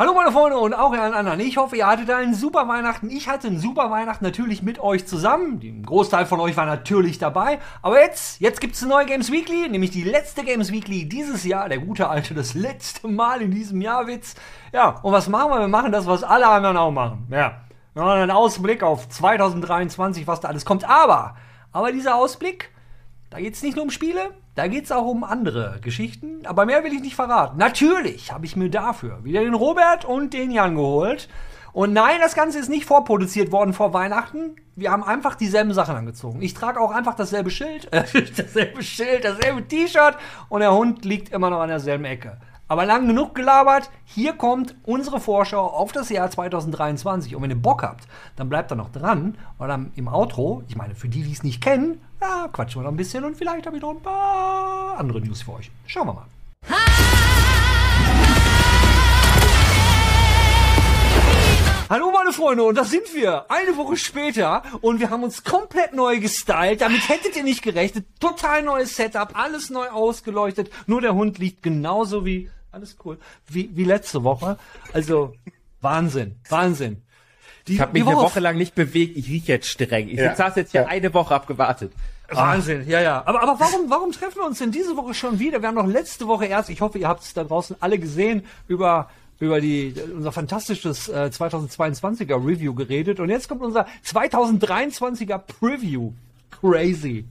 Hallo meine Freunde und auch ihr anderen. Ich hoffe, ihr hattet einen super Weihnachten. Ich hatte einen super Weihnachten natürlich mit euch zusammen. Ein Großteil von euch war natürlich dabei. Aber jetzt, jetzt gibt's eine neue Games Weekly, nämlich die letzte Games Weekly dieses Jahr. Der gute alte, das letzte Mal in diesem Jahr Witz. Ja, und was machen wir? Wir machen das, was alle anderen auch machen. Ja, wir machen einen Ausblick auf 2023, was da alles kommt. Aber, aber dieser Ausblick, da geht's nicht nur um Spiele, da geht's auch um andere Geschichten. Aber mehr will ich nicht verraten. Natürlich habe ich mir dafür wieder den Robert und den Jan geholt. Und nein, das Ganze ist nicht vorproduziert worden vor Weihnachten. Wir haben einfach dieselben Sachen angezogen. Ich trage auch einfach dasselbe Schild, äh, dasselbe Schild, dasselbe T-Shirt und der Hund liegt immer noch an derselben Ecke. Aber lang genug gelabert. Hier kommt unsere Vorschau auf das Jahr 2023. Und wenn ihr Bock habt, dann bleibt da noch dran. Oder im Outro, ich meine, für die, die es nicht kennen, ja, quatschen wir noch ein bisschen und vielleicht habe ich noch ein paar andere News für euch. Schauen wir mal. Hallo meine Freunde und da sind wir. Eine Woche später und wir haben uns komplett neu gestylt. Damit hättet ihr nicht gerechnet. Total neues Setup, alles neu ausgeleuchtet. Nur der Hund liegt genauso wie alles cool. Wie, wie letzte Woche. Also Wahnsinn, Wahnsinn. Die, ich habe mich eine Woche lang nicht bewegt. Ich riech jetzt streng. Ich ja. saß jetzt hier ja. eine Woche abgewartet. Wahnsinn, ja, ja. Aber, aber warum, warum treffen wir uns denn diese Woche schon wieder? Wir haben noch letzte Woche erst, ich hoffe, ihr habt es da draußen alle gesehen, über über die unser fantastisches äh, 2022er Review geredet und jetzt kommt unser 2023er Preview. Crazy.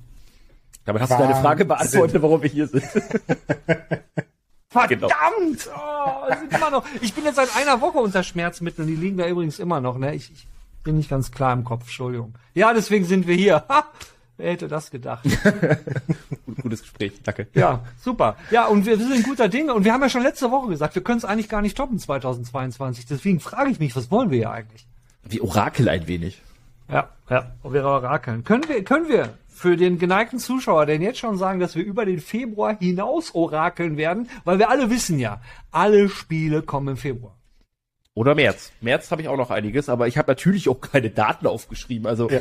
Damit hast Wahnsinn. du deine Frage beantwortet, warum wir hier sind. Verdammt! Genau. Oh, sind immer noch. Ich bin jetzt seit einer Woche unter Schmerzmitteln. Die liegen da übrigens immer noch. Ne? Ich, ich bin nicht ganz klar im Kopf. Entschuldigung. Ja, deswegen sind wir hier. Ha! Wer hätte das gedacht? Gutes Gespräch, danke. Ja, super. Ja, und wir sind guter Dinge. Und wir haben ja schon letzte Woche gesagt, wir können es eigentlich gar nicht toppen 2022. Deswegen frage ich mich, was wollen wir ja eigentlich? Wie Orakel ein wenig. Ja, ja, wir orakeln. Können wir, können wir für den geneigten Zuschauer denn jetzt schon sagen, dass wir über den Februar hinaus orakeln werden? Weil wir alle wissen ja, alle Spiele kommen im Februar. Oder März. März habe ich auch noch einiges, aber ich habe natürlich auch keine Daten aufgeschrieben. Also ja.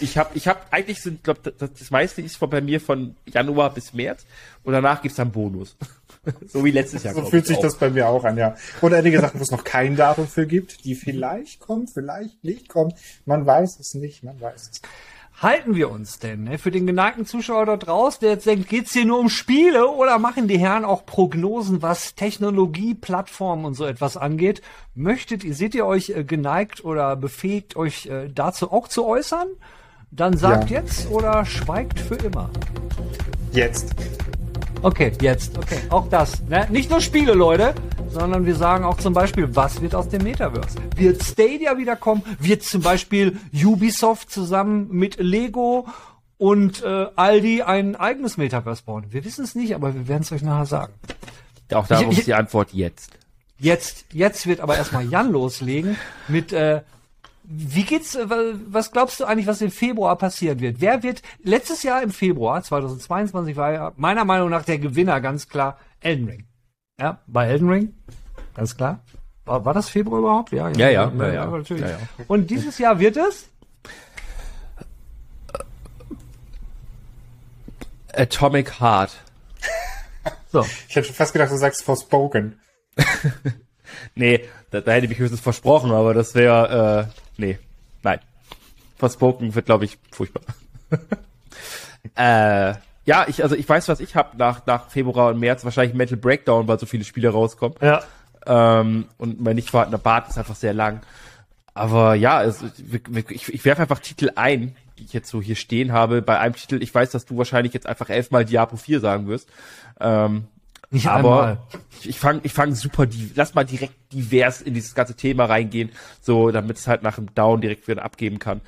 ich habe, ich habe eigentlich sind, glaube das, das meiste ist von bei mir von Januar bis März und danach gibt's dann Bonus. so wie letztes Jahr. So fühlt sich auch. das bei mir auch an, ja. Und einige Sachen, wo es noch kein Datum für gibt, die vielleicht kommen, vielleicht nicht kommen. Man weiß es nicht, man weiß es nicht halten wir uns denn? Ne? Für den geneigten Zuschauer dort raus, der jetzt denkt, geht's hier nur um Spiele oder machen die Herren auch Prognosen, was Technologie, Plattformen und so etwas angeht? Möchtet ihr, seht ihr euch äh, geneigt oder befähigt, euch äh, dazu auch zu äußern? Dann sagt ja. jetzt oder schweigt für immer. Jetzt. Okay, jetzt. Okay, auch das. Ne? Nicht nur Spiele, Leute, sondern wir sagen auch zum Beispiel, was wird aus dem Metaverse? Wird Stadia wiederkommen? Wird zum Beispiel Ubisoft zusammen mit Lego und äh, Aldi ein eigenes Metaverse bauen? Wir wissen es nicht, aber wir werden es euch nachher sagen. Auch darauf ist die Antwort jetzt. Jetzt, jetzt wird aber erstmal Jan loslegen mit äh, wie geht's, äh, was glaubst du eigentlich, was im Februar passieren wird? Wer wird, letztes Jahr im Februar 2022 war ja meiner Meinung nach der Gewinner ganz klar Elden Ring. Ja, bei Elden Ring, ganz klar. War, war das Februar überhaupt? Ja, ja, ja. ja, ja, ja natürlich. Ja, Und dieses Jahr wird es? Atomic Heart. So. Ich hätte schon fast gedacht, du sagst Forspoken. nee, da, da hätte ich mich höchstens versprochen, aber das wäre, äh, nee, nein. Forspoken wird, glaube ich, furchtbar. äh, ja, ich, also ich weiß, was ich habe nach, nach Februar und März, wahrscheinlich Metal Breakdown, weil so viele Spiele rauskommen. Ja. Ähm, und mein nicht vorhandener Bart ist einfach sehr lang. Aber ja, es, ich, ich werfe einfach Titel ein, die ich jetzt so hier stehen habe. Bei einem Titel, ich weiß, dass du wahrscheinlich jetzt einfach elfmal Diablo 4 sagen wirst. Ähm, nicht aber einmal. ich, fange ich fang super, die, lass mal direkt divers in dieses ganze Thema reingehen, so damit es halt nach dem Down direkt wieder abgeben kann.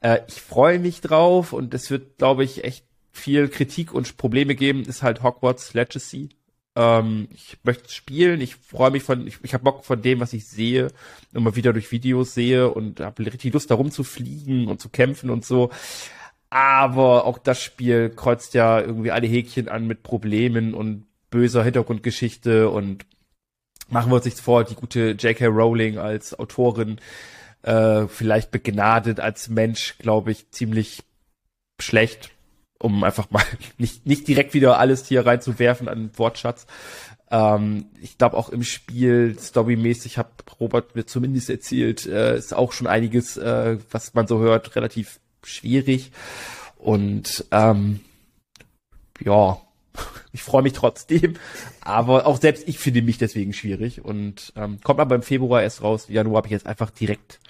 Äh, ich freue mich drauf und es wird, glaube ich, echt viel Kritik und Probleme geben, ist halt Hogwarts Legacy. Ähm, ich möchte spielen, ich freue mich von, ich, ich habe Bock von dem, was ich sehe, immer wieder durch Videos sehe und habe richtig Lust darum zu fliegen und zu kämpfen und so. Aber auch das Spiel kreuzt ja irgendwie alle Häkchen an mit Problemen und böser Hintergrundgeschichte und machen wir uns nichts vor, die gute J.K. Rowling als Autorin, äh, vielleicht begnadet als Mensch, glaube ich, ziemlich schlecht, um einfach mal nicht, nicht direkt wieder alles hier reinzuwerfen an Wortschatz. Ähm, ich glaube auch im Spiel storymäßig hat Robert mir zumindest erzählt, äh, ist auch schon einiges, äh, was man so hört, relativ schwierig. Und ähm, ja, ich freue mich trotzdem, aber auch selbst ich finde mich deswegen schwierig und ähm, kommt aber im Februar erst raus. Januar habe ich jetzt einfach direkt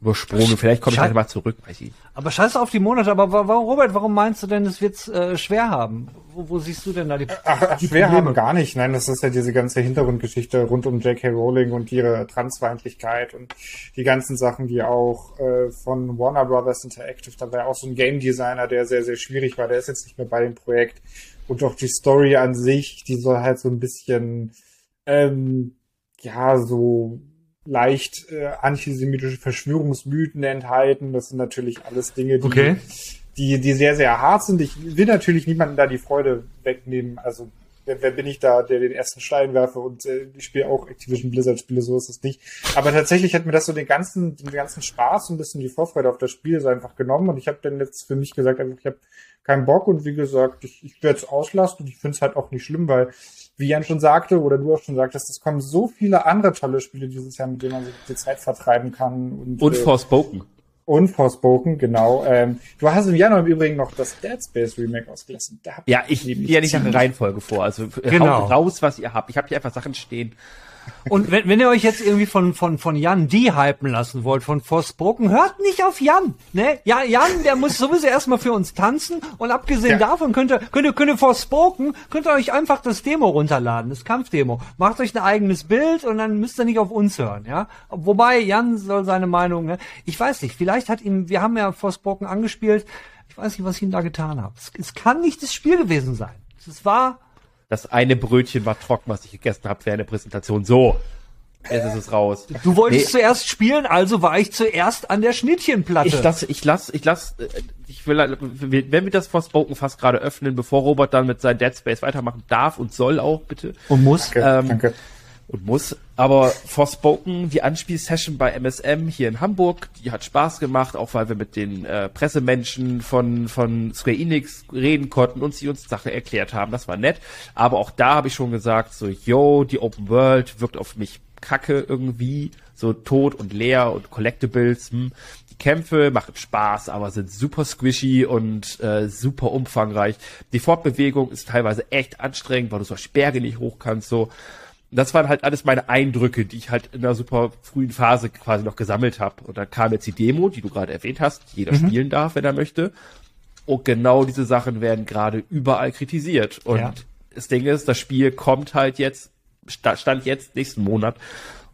übersprungen. Vielleicht komme ich gleich mal zurück, weiß ich. Aber scheiß auf die Monate. Aber warum, Robert, warum meinst du denn, es wird äh, schwer haben? Wo, wo siehst du denn da die, ach, ach, die schwer Probleme? haben gar nicht. Nein, das ist ja diese ganze Hintergrundgeschichte rund um J.K. Rowling und ihre Transfeindlichkeit und die ganzen Sachen, die auch äh, von Warner Brothers Interactive, da war auch so ein Game Designer, der sehr, sehr schwierig war. Der ist jetzt nicht mehr bei dem Projekt. Und auch die Story an sich, die soll halt so ein bisschen, ähm, ja, so leicht äh, antisemitische Verschwörungsmythen enthalten. Das sind natürlich alles Dinge, die, okay. die, die sehr, sehr hart sind. Ich will natürlich niemanden da die Freude wegnehmen. Also wer, wer bin ich da, der den ersten Stein werfe und äh, ich spiele auch Activision Blizzard Spiele, so ist es nicht. Aber tatsächlich hat mir das so den ganzen, den ganzen Spaß und ein bisschen die Vorfreude auf das Spiel so einfach genommen und ich habe dann jetzt für mich gesagt, also ich habe keinen Bock und wie gesagt, ich, ich werde es auslassen und ich finde es halt auch nicht schlimm, weil wie Jan schon sagte, oder du auch schon sagtest, es kommen so viele andere tolle Spiele dieses Jahr, mit denen man sich die Zeit vertreiben kann. Und, und äh, Forspoken. Und Forspoken, genau. Ähm, du hast im Januar im Übrigen noch das Dead Space Remake ausgelassen. ja, ich gehe ja nicht nach der Reihenfolge vor. Also genau. haut raus, was ihr habt. Ich habe hier einfach Sachen stehen. Und wenn, wenn ihr euch jetzt irgendwie von, von, von Jan die hypen lassen wollt, von Forsbroken, hört nicht auf Jan. Ne? Ja, Jan, der muss sowieso erstmal für uns tanzen. Und abgesehen ja. davon könnt ihr, könnt ihr, könnt ihr Forspoken, könnt ihr euch einfach das Demo runterladen, das Kampfdemo. Macht euch ein eigenes Bild und dann müsst ihr nicht auf uns hören, ja. Wobei, Jan soll seine Meinung, ne? Ich weiß nicht, vielleicht hat ihm, wir haben ja Forspoken angespielt. Ich weiß nicht, was ich ihm da getan habe. Es, es kann nicht das Spiel gewesen sein. Es war das eine Brötchen war trocken, was ich gegessen habe während der Präsentation. So. Jetzt ist es raus. Du wolltest nee. zuerst spielen, also war ich zuerst an der Schnittchenplatte. Ich lass, ich lass, ich lass, äh, ich will, wenn wir das Forspoken fast gerade öffnen, bevor Robert dann mit seinem Dead Space weitermachen darf und soll auch, bitte. Und muss. Danke, ähm, danke und muss. Aber Forspoken, die Anspielsession bei MSM hier in Hamburg, die hat Spaß gemacht, auch weil wir mit den äh, Pressemenschen von, von Square Enix reden konnten und sie uns Sache erklärt haben. Das war nett. Aber auch da habe ich schon gesagt, so, yo, die Open World wirkt auf mich kacke irgendwie, so tot und leer und Collectibles. Hm. Die Kämpfe machen Spaß, aber sind super squishy und äh, super umfangreich. Die Fortbewegung ist teilweise echt anstrengend, weil du so Sperre nicht hoch kannst, so das waren halt alles meine Eindrücke, die ich halt in einer super frühen Phase quasi noch gesammelt habe. Und dann kam jetzt die Demo, die du gerade erwähnt hast, jeder mhm. spielen darf, wenn er möchte. Und genau diese Sachen werden gerade überall kritisiert. Und ja. das Ding ist, das Spiel kommt halt jetzt, stand jetzt nächsten Monat.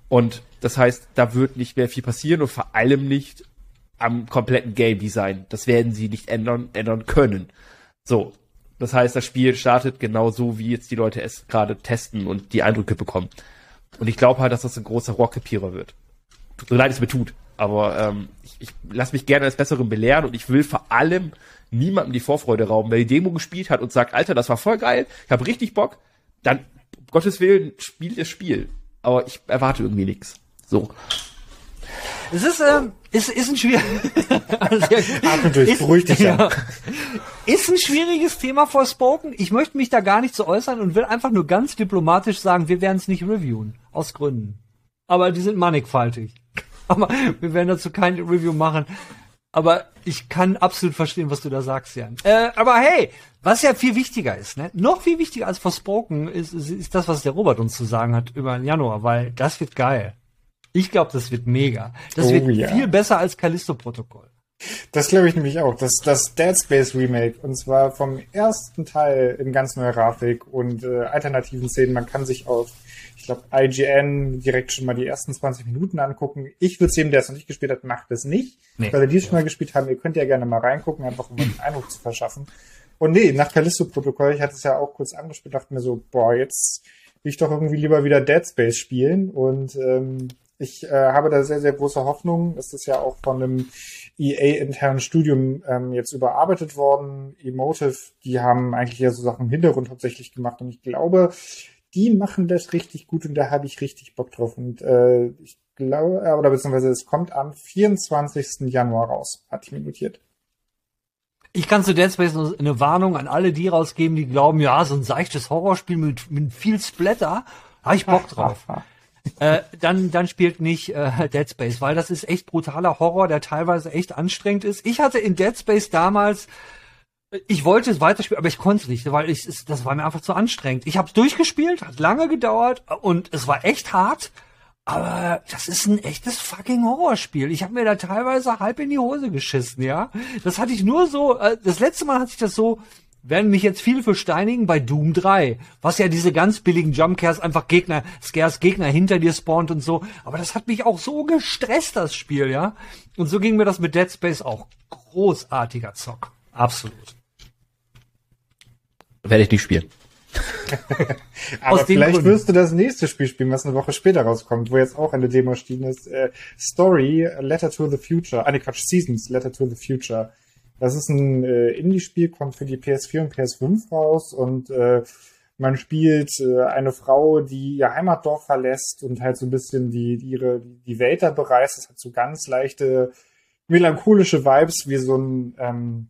Und das heißt, da wird nicht mehr viel passieren und vor allem nicht am kompletten Game Design. Das werden sie nicht ändern, ändern können. So, das heißt, das Spiel startet genau so, wie jetzt die Leute es gerade testen und die Eindrücke bekommen. Und ich glaube halt, dass das ein großer Rohrkrepierer wird. So leid es mir tut. Aber ähm, ich, ich lasse mich gerne als Besseren belehren und ich will vor allem niemandem die Vorfreude rauben. Wer die Demo gespielt hat und sagt, Alter, das war voll geil, ich habe richtig Bock, dann, Gottes Willen, spielt das Spiel. Aber ich erwarte irgendwie nichts. So. Es ist, ähm, ist, ist ein schwieriges. Atme durch, beruhig dich ja. Ist ein schwieriges Thema Forspoken. Ich möchte mich da gar nicht zu äußern und will einfach nur ganz diplomatisch sagen, wir werden es nicht reviewen. Aus Gründen. Aber die sind mannigfaltig. Aber wir werden dazu kein Review machen. Aber ich kann absolut verstehen, was du da sagst, Jan. Äh, aber hey, was ja viel wichtiger ist, ne? Noch viel wichtiger als Forspoken ist, ist, ist das, was der Robert uns zu sagen hat über den Januar, weil das wird geil. Ich glaube, das wird mega. Das oh, wird ja. viel besser als Callisto-Protokoll. Das glaube ich nämlich auch. Das, das Dead Space Remake, und zwar vom ersten Teil in ganz neuer Grafik und äh, alternativen Szenen. Man kann sich auf, ich glaube, IGN direkt schon mal die ersten 20 Minuten angucken. Ich würde es jedem, der es noch nicht gespielt hat, macht es nicht. Nee, weil ihr die ja. schon mal gespielt haben, ihr könnt ja gerne mal reingucken, einfach um einen Eindruck zu verschaffen. Und nee, nach Callisto-Protokoll, ich hatte es ja auch kurz angespielt, dachte mir so, boah, jetzt will ich doch irgendwie lieber wieder Dead Space spielen. Und ähm, ich äh, habe da sehr, sehr große Hoffnung. Es ist ja auch von einem EA-internen Studium ähm, jetzt überarbeitet worden. Emotive, die haben eigentlich ja so Sachen im Hintergrund hauptsächlich gemacht. Und ich glaube, die machen das richtig gut und da habe ich richtig Bock drauf. Und äh, ich glaube, äh, oder beziehungsweise es kommt am 24. Januar raus, hatte ich mir notiert. Ich kann zu Dead Space eine Warnung an alle die rausgeben, die glauben, ja, so ein seichtes Horrorspiel mit, mit viel Splatter, da hab ich Bock drauf. Äh, dann, dann spielt nicht äh, Dead Space, weil das ist echt brutaler Horror, der teilweise echt anstrengend ist. Ich hatte in Dead Space damals, ich wollte es weiterspielen, aber ich konnte es nicht, weil ich, es, das war mir einfach zu anstrengend. Ich habe es durchgespielt, hat lange gedauert und es war echt hart. Aber das ist ein echtes fucking Horrorspiel. Ich habe mir da teilweise halb in die Hose geschissen, ja. Das hatte ich nur so, äh, das letzte Mal hatte ich das so, werden mich jetzt viele für steinigen bei Doom 3, was ja diese ganz billigen Jumpcares einfach Gegner, Scares Gegner hinter dir spawnt und so. Aber das hat mich auch so gestresst, das Spiel, ja. Und so ging mir das mit Dead Space auch. Großartiger Zock. Absolut. Werde ich nicht spielen. Aber vielleicht Gründen. wirst du das nächste Spiel spielen, was eine Woche später rauskommt, wo jetzt auch eine Demo erschienen ist. Äh, Story, Letter to the Future. Ah, ne, Quatsch, Seasons, Letter to the Future. Das ist ein äh, Indie-Spiel, kommt für die PS4 und PS5 raus und äh, man spielt äh, eine Frau, die ihr Heimatdorf verlässt und halt so ein bisschen die, die ihre die Welt da bereist. Das hat so ganz leichte melancholische Vibes wie so ein ähm,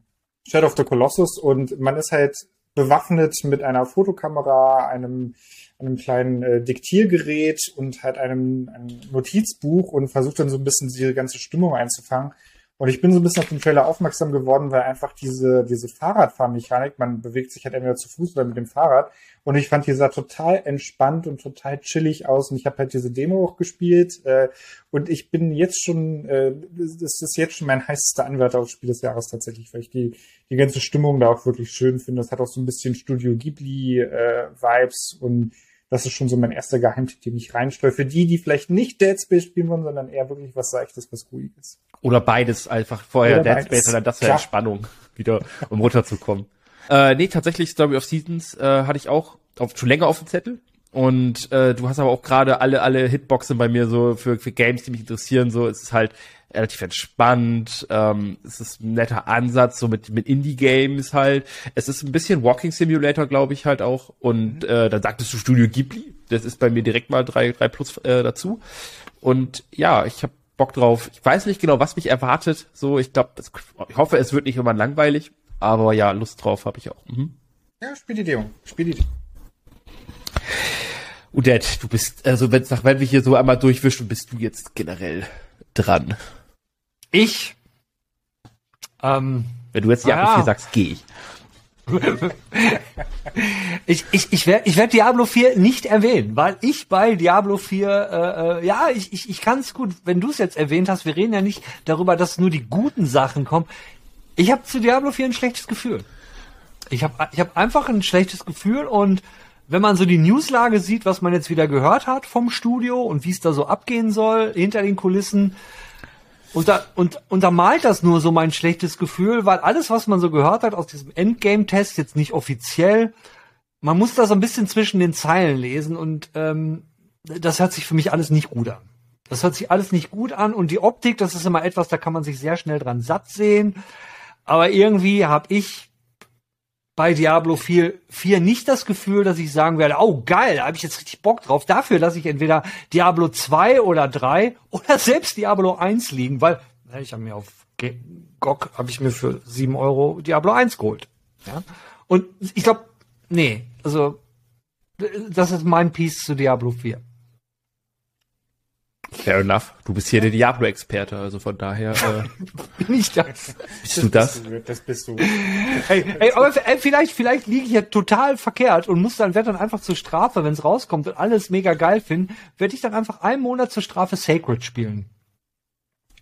Shadow of the Colossus und man ist halt bewaffnet mit einer Fotokamera, einem, einem kleinen äh, Diktiergerät und halt einem, einem Notizbuch und versucht dann so ein bisschen diese ganze Stimmung einzufangen. Und ich bin so ein bisschen auf den Trailer aufmerksam geworden, weil einfach diese, diese Fahrradfahrmechanik, man bewegt sich halt entweder zu Fuß oder mit dem Fahrrad. Und ich fand, die sah total entspannt und total chillig aus. Und ich habe halt diese Demo auch gespielt. Äh, und ich bin jetzt schon, äh, das ist jetzt schon mein heißester Anwärter aufs Spiel des Jahres tatsächlich, weil ich die, die ganze Stimmung da auch wirklich schön finde. Das hat auch so ein bisschen Studio Ghibli-Vibes äh, und das ist schon so mein erster Geheimtipp, den ich reinsteuere. Für die, die vielleicht nicht Dead Space spielen wollen, sondern eher wirklich was Seichtes, was Ruhiges. Oder beides einfach vorher Oder Dead Space und dann das wäre Entspannung, wieder um runterzukommen. Äh, nee, tatsächlich Story of Seasons äh, hatte ich auch auf, schon länger auf dem Zettel. Und äh, du hast aber auch gerade alle alle Hitboxen bei mir so für, für Games, die mich interessieren. So es ist halt relativ entspannt. Ähm, es ist ein netter Ansatz so mit mit Indie Games halt. Es ist ein bisschen Walking Simulator, glaube ich halt auch. Und mhm. äh, dann sagtest du Studio Ghibli. Das ist bei mir direkt mal drei drei plus äh, dazu. Und ja, ich habe Bock drauf. Ich weiß nicht genau, was mich erwartet. So, ich glaube, ich hoffe, es wird nicht immer langweilig. Aber ja, Lust drauf habe ich auch. Mhm. Ja, spiel die Demo. Spiel die. Udette, du bist, also wenn, wenn wir hier so einmal durchwischen, bist du jetzt generell dran. Ich? Ähm, wenn du jetzt Diablo ah, 4 sagst, gehe ich. ich ich, ich werde ich werd Diablo 4 nicht erwähnen, weil ich bei Diablo 4, äh, äh, ja, ich, ich, ich kann es gut, wenn du es jetzt erwähnt hast, wir reden ja nicht darüber, dass nur die guten Sachen kommen. Ich habe zu Diablo 4 ein schlechtes Gefühl. Ich habe ich hab einfach ein schlechtes Gefühl und wenn man so die Newslage sieht, was man jetzt wieder gehört hat vom Studio und wie es da so abgehen soll hinter den Kulissen, und da, und, untermalt das nur so mein schlechtes Gefühl, weil alles, was man so gehört hat aus diesem Endgame-Test, jetzt nicht offiziell, man muss da so ein bisschen zwischen den Zeilen lesen und ähm, das hört sich für mich alles nicht gut an. Das hört sich alles nicht gut an und die Optik, das ist immer etwas, da kann man sich sehr schnell dran satt sehen. Aber irgendwie habe ich bei Diablo 4, 4 nicht das Gefühl, dass ich sagen werde, oh geil, da habe ich jetzt richtig Bock drauf. Dafür lasse ich entweder Diablo 2 oder 3 oder selbst Diablo 1 liegen, weil ich habe mir auf GOG habe ich mir für 7 Euro Diablo 1 geholt. Ja? Und ich glaube, nee, also das ist mein Piece zu Diablo 4. Fair enough. Du bist hier der Diablo-Experte, also von daher. Äh, Bin ich das? Bist du das? Das bist du. Hey, hey aber vielleicht, vielleicht liege ich ja total verkehrt und muss dann, werde dann einfach zur Strafe, wenn es rauskommt und alles mega geil finden, werde ich dann einfach einen Monat zur Strafe Sacred spielen.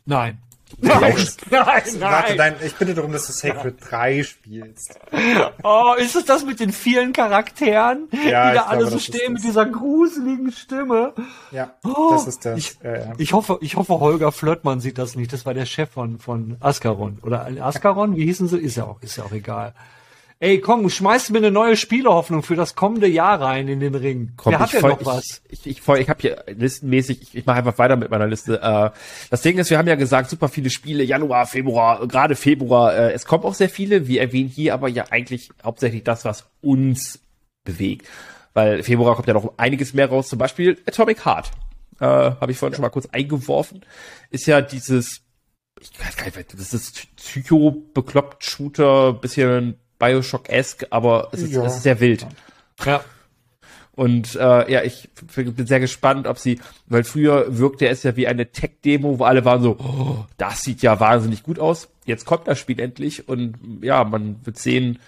Nein. Nein, nein, nein. Warte, nein, ich bitte darum, dass du Sacred 3 spielst. Oh, ist es das mit den vielen Charakteren, ja, die da alle so stehen mit dieser gruseligen Stimme? Ja, oh, das ist das. Ich, ja, ja. ich, hoffe, ich hoffe, Holger Flöttmann sieht das nicht. Das war der Chef von, von Ascaron. Oder Ascaron, wie hießen sie? Ist ja auch, ist ja auch egal. Ey, komm, schmeiß mir eine neue Spielehoffnung für das kommende Jahr rein in den Ring. Komm, Wer hat denn noch was? Ich, ich, ich, ich habe hier listenmäßig, ich, ich mache einfach weiter mit meiner Liste. Äh, das Ding ist, wir haben ja gesagt, super viele Spiele, Januar, Februar, gerade Februar. Äh, es kommen auch sehr viele. Wir erwähnen hier aber ja eigentlich hauptsächlich das, was uns bewegt. Weil Februar kommt ja noch einiges mehr raus. Zum Beispiel Atomic Heart. Äh, habe ich vorhin ja. schon mal kurz eingeworfen. Ist ja dieses ich weiß gar nicht, das ist Psycho-bekloppt-Shooter, bisschen Bioshock-esque, aber es ist, ja. es ist sehr wild. Ja. Und äh, ja, ich bin sehr gespannt, ob sie, weil früher wirkte es ja wie eine Tech-Demo, wo alle waren so, oh, das sieht ja wahnsinnig gut aus. Jetzt kommt das Spiel endlich und ja, man wird sehen,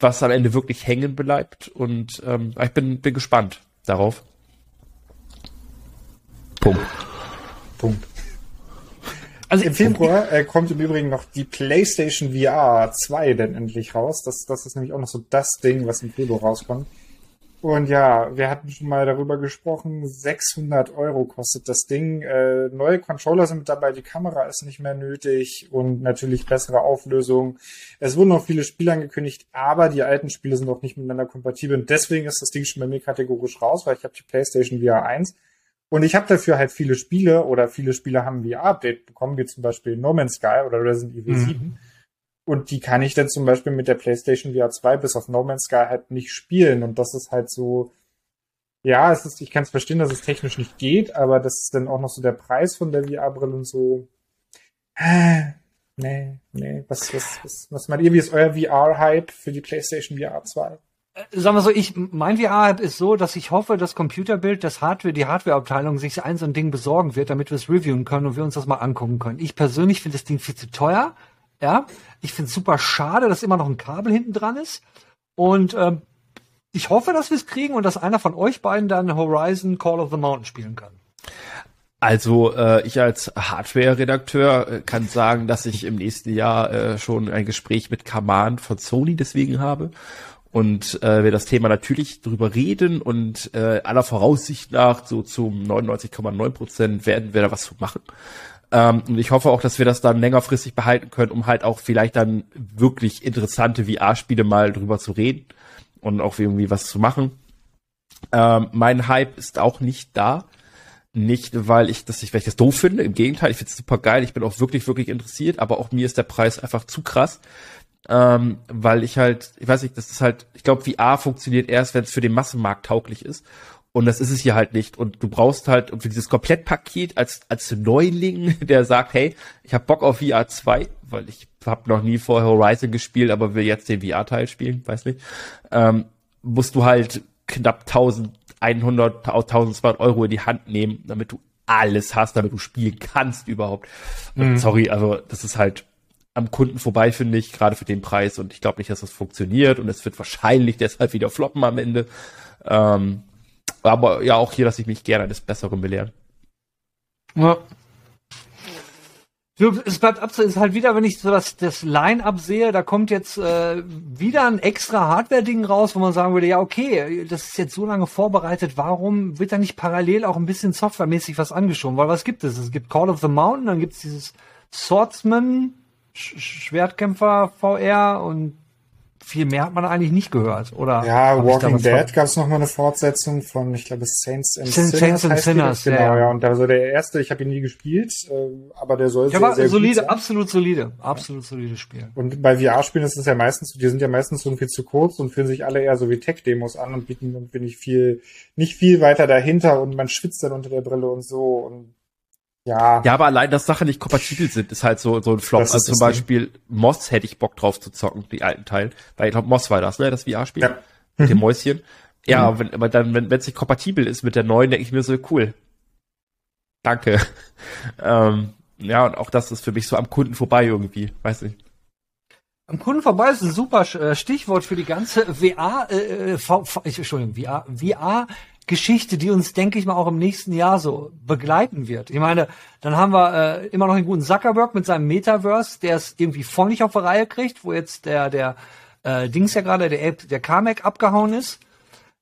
was am Ende wirklich hängen bleibt. Und ähm, ich bin, bin gespannt darauf. Punkt. Punkt. Also im Februar äh, kommt im Übrigen noch die PlayStation VR 2 denn endlich raus. Das, das ist nämlich auch noch so das Ding, was im Februar rauskommt. Und ja, wir hatten schon mal darüber gesprochen, 600 Euro kostet das Ding. Äh, neue Controller sind mit dabei, die Kamera ist nicht mehr nötig und natürlich bessere Auflösung. Es wurden noch viele Spiele angekündigt, aber die alten Spiele sind auch nicht miteinander kompatibel und deswegen ist das Ding schon bei mir kategorisch raus, weil ich habe die PlayStation VR 1 und ich habe dafür halt viele Spiele oder viele Spiele haben VR-Update bekommen, wie zum Beispiel No Man's Sky oder Resident Evil mhm. 7. Und die kann ich dann zum Beispiel mit der PlayStation VR 2 bis auf No Man's Sky halt nicht spielen. Und das ist halt so, ja, es ist, ich kann es verstehen, dass es technisch nicht geht, aber das ist dann auch noch so der Preis von der VR-Brille und so. Äh, nee, nee, was, was, was, was meint ihr, wie ist euer VR-Hype für die PlayStation VR 2? Äh, sagen wir so, ich, mein VR-Hype ist so, dass ich hoffe, das Computerbild, das Hardware, die Hardware-Abteilung sich ein so ein Ding besorgen wird, damit wir es reviewen können und wir uns das mal angucken können. Ich persönlich finde das Ding viel zu teuer. Ja, ich finde es super schade, dass immer noch ein Kabel hinten dran ist. Und ähm, ich hoffe, dass wir es kriegen und dass einer von euch beiden dann Horizon Call of the Mountain spielen kann. Also äh, ich als Hardware-Redakteur äh, kann sagen, dass ich im nächsten Jahr äh, schon ein Gespräch mit Kaman von Sony deswegen habe und äh, wir das Thema natürlich drüber reden und äh, aller Voraussicht nach so zum 99,9 Prozent werden wir da was zu machen. Ähm, und ich hoffe auch, dass wir das dann längerfristig behalten können, um halt auch vielleicht dann wirklich interessante VR-Spiele mal drüber zu reden und auch irgendwie was zu machen. Ähm, mein Hype ist auch nicht da. Nicht, weil ich das, weil ich das doof finde. Im Gegenteil, ich finde es super geil. Ich bin auch wirklich, wirklich interessiert. Aber auch mir ist der Preis einfach zu krass. Ähm, weil ich halt, ich weiß nicht, das ist halt, ich glaube, VR funktioniert erst, wenn es für den Massenmarkt tauglich ist. Und das ist es hier halt nicht. Und du brauchst halt für dieses Komplettpaket als, als Neuling, der sagt, hey, ich habe Bock auf VR 2, weil ich habe noch nie vorher Horizon gespielt, aber will jetzt den VR-Teil spielen, weiß nicht, ähm, musst du halt knapp 1100, 1200 Euro in die Hand nehmen, damit du alles hast, damit du spielen kannst überhaupt. Mhm. Sorry, also das ist halt am Kunden vorbei, finde ich, gerade für den Preis. Und ich glaube nicht, dass das funktioniert. Und es wird wahrscheinlich deshalb wieder floppen am Ende. Ähm, aber ja, auch hier lasse ich mich gerne eines Besseren belehren. Ja. Es bleibt ab, ist halt wieder, wenn ich so das, das Line-Up sehe, da kommt jetzt äh, wieder ein extra Hardware-Ding raus, wo man sagen würde, ja, okay, das ist jetzt so lange vorbereitet, warum wird da nicht parallel auch ein bisschen softwaremäßig was angeschoben? Weil was gibt es? Es gibt Call of the Mountain, dann gibt es dieses Swordsman, Sch Schwertkämpfer VR und viel mehr hat man eigentlich nicht gehört, oder? Ja, Walking Dead gab es noch mal eine Fortsetzung von, ich glaube, Saints and Saints Sinners. Saints and Sinners, genau, ja, ja. Und also der erste, ich habe ihn nie gespielt, äh, aber der soll ja, sehr, sehr solide, gut sein. absolut solide, absolut ja. solide Spiel. Und bei VR-Spielen ist es ja meistens, die sind ja meistens irgendwie zu kurz und fühlen sich alle eher so wie Tech-Demos an und bieten finde ich, viel, nicht viel weiter dahinter und man schwitzt dann unter der Brille und so und ja. Ja, aber allein, dass Sachen nicht kompatibel sind, ist halt so, so ein Flop. Also zum Beispiel Ding. Moss hätte ich Bock drauf zu zocken, die alten Teile. Weil ich glaube, Moss war das, ne, das VR-Spiel. Ja. Mit dem mhm. Mäuschen. Ja, mhm. wenn, aber dann, wenn es nicht kompatibel ist mit der neuen, denke ich mir so, cool. Danke. ähm, ja, und auch das ist für mich so am Kunden vorbei irgendwie, weiß ich. Am Kunden vorbei ist ein super äh, Stichwort für die ganze VR, äh, äh v, v, Entschuldigung, VR, VR Geschichte, die uns, denke ich mal, auch im nächsten Jahr so begleiten wird. Ich meine, dann haben wir äh, immer noch einen guten Zuckerberg mit seinem Metaverse, der es irgendwie voll nicht auf die Reihe kriegt, wo jetzt der, der äh, Dings ja gerade, der, der Carmack abgehauen ist.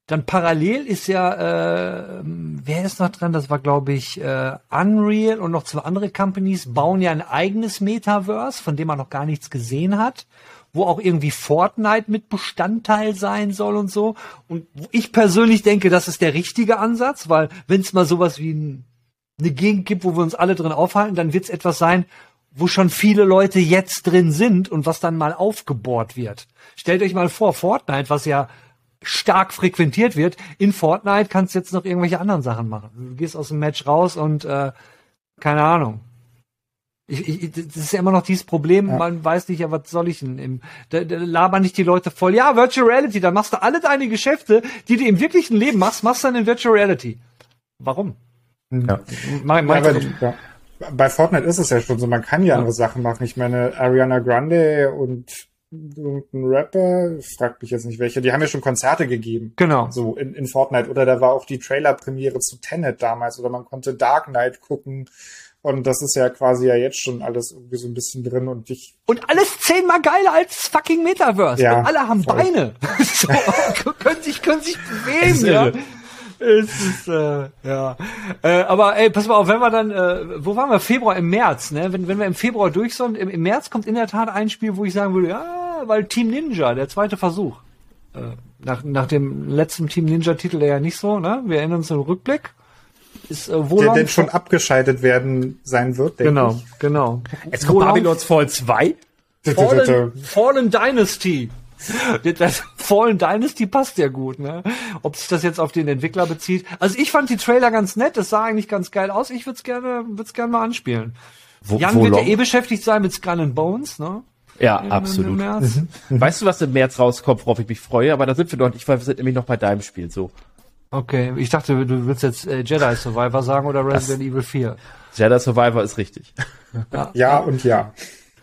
Dann parallel ist ja, äh, wer ist noch dran? Das war, glaube ich, äh, Unreal und noch zwei andere Companies bauen ja ein eigenes Metaverse, von dem man noch gar nichts gesehen hat wo auch irgendwie Fortnite mit Bestandteil sein soll und so. Und ich persönlich denke, das ist der richtige Ansatz, weil wenn es mal sowas wie ein, eine Gegend gibt, wo wir uns alle drin aufhalten, dann wird es etwas sein, wo schon viele Leute jetzt drin sind und was dann mal aufgebohrt wird. Stellt euch mal vor, Fortnite, was ja stark frequentiert wird, in Fortnite kannst du jetzt noch irgendwelche anderen Sachen machen. Du gehst aus dem Match raus und äh, keine Ahnung, Ich, ich, das ist ja immer noch dieses Problem, Ja. man weiß nicht, ja, was soll ich denn? Im, da, da labern nicht die Leute voll. Ja, Virtual Reality, da machst du alle deine Geschäfte, die du im wirklichen Leben machst, machst du dann in Virtual Reality. Warum? Ja. Mach, Ja, mach, aber, ja. Bei Fortnite ist es ja schon so, man kann ja, andere Sachen machen. Ich meine, Ariana Grande und irgendein Rapper, fragt mich jetzt nicht welcher, die haben ja schon Konzerte gegeben. genau. So in, in Fortnite. Oder da war auch die Trailer-Premiere zu Tenet damals. Oder man konnte Dark Knight gucken. Und das ist ja quasi ja jetzt schon alles irgendwie so ein bisschen drin. Und ich, Und alles zehnmal geiler als fucking Metaverse. Ja, und alle haben voll. Beine. so, können sich, können sich bewegen, ja. Es ist, äh, ja. Äh, aber ey, pass mal auf, wenn wir dann, äh, wo waren wir? Februar, im März, ne? Wenn, wenn wir im Februar durch sind, im, im März kommt in der Tat ein Spiel, wo ich sagen würde, ja, weil Team Ninja, der zweite Versuch. Äh, nach, nach dem letzten Team Ninja-Titel der ja nicht so, ne? Wir erinnern uns im Rückblick. Ist äh, der Wolong- denn schon abgeschaltet werden sein wird, denke Genau, ich. genau. Jetzt kommt Babylon's Fall 2. Fallen, Fallen Dynasty. Das Fallen Dynasty passt ja gut, ne? Ob sich das jetzt auf den Entwickler bezieht. Also ich fand die Trailer ganz nett, das sah eigentlich ganz geil aus. Ich würde es gerne, würd's gerne mal anspielen. Wo, Jan wo wird ja eh beschäftigt sein mit Skull and Bones, ne? Ja, Im- im absolut. März. Weißt du, was im März rauskommt, worauf ich mich freue? Aber da sind wir noch nicht, weil wir sind nämlich noch bei deinem Spiel so. Okay, ich dachte, du würdest jetzt äh, Jedi Survivor sagen oder Resident Evil 4. Jedi Survivor ist richtig. Ja und ja.